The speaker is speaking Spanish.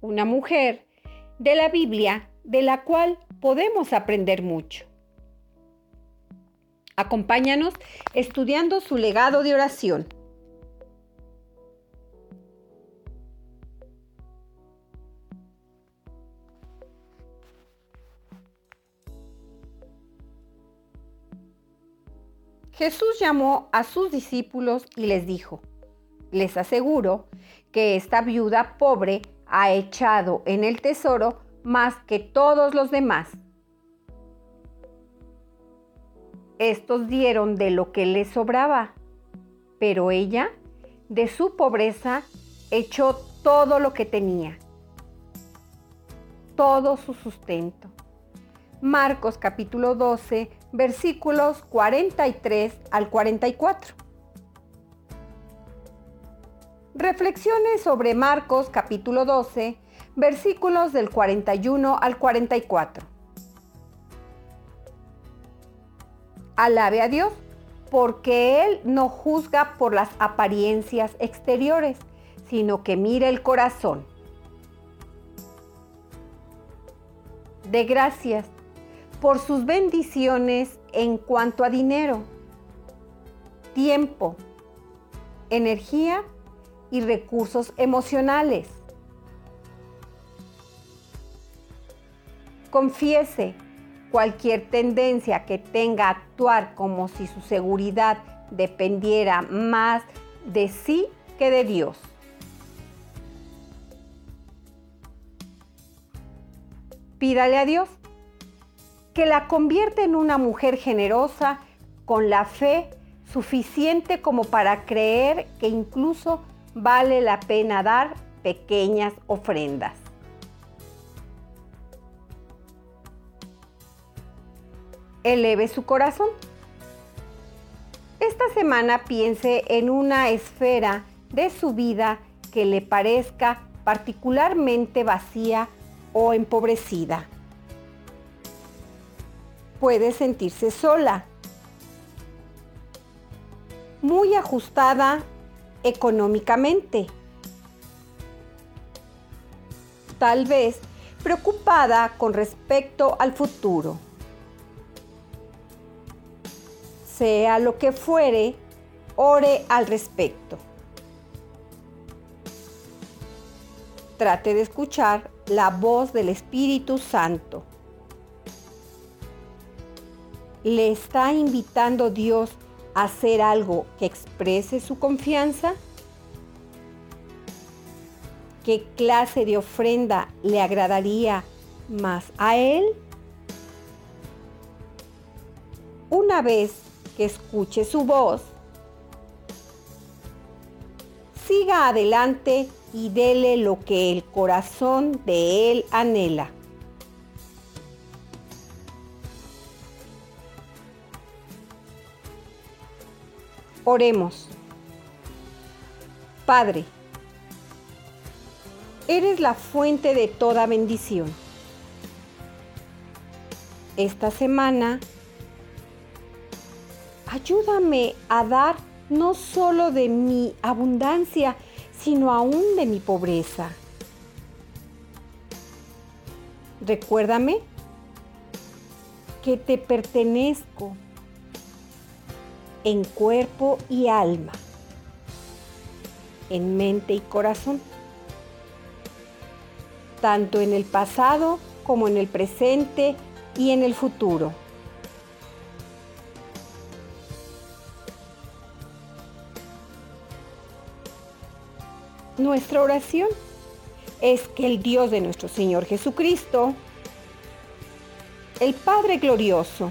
una mujer de la Biblia de la cual podemos aprender mucho. Acompáñanos estudiando su legado de oración. Jesús llamó a sus discípulos y les dijo, les aseguro que esta viuda pobre ha echado en el tesoro más que todos los demás. Estos dieron de lo que les sobraba, pero ella, de su pobreza, echó todo lo que tenía, todo su sustento. Marcos capítulo 12, versículos 43 al 44. Reflexiones sobre Marcos capítulo 12, versículos del 41 al 44. Alabe a Dios, porque Él no juzga por las apariencias exteriores, sino que mira el corazón. De gracias por sus bendiciones en cuanto a dinero, tiempo, energía y recursos emocionales. Confiese cualquier tendencia que tenga a actuar como si su seguridad dependiera más de sí que de Dios. Pídale a Dios que la convierta en una mujer generosa con la fe suficiente como para creer que incluso vale la pena dar pequeñas ofrendas. Eleve su corazón. Esta semana piense en una esfera de su vida que le parezca particularmente vacía o empobrecida. Puede sentirse sola, muy ajustada económicamente. Tal vez preocupada con respecto al futuro. Sea lo que fuere, ore al respecto. Trate de escuchar la voz del Espíritu Santo. ¿Le está invitando Dios hacer algo que exprese su confianza? ¿Qué clase de ofrenda le agradaría más a él? Una vez que escuche su voz, siga adelante y dele lo que el corazón de él anhela. Oremos. Padre, eres la fuente de toda bendición. Esta semana, ayúdame a dar no solo de mi abundancia, sino aún de mi pobreza. Recuérdame que te pertenezco en cuerpo y alma, en mente y corazón, tanto en el pasado como en el presente y en el futuro. Nuestra oración es que el Dios de nuestro Señor Jesucristo, el Padre glorioso,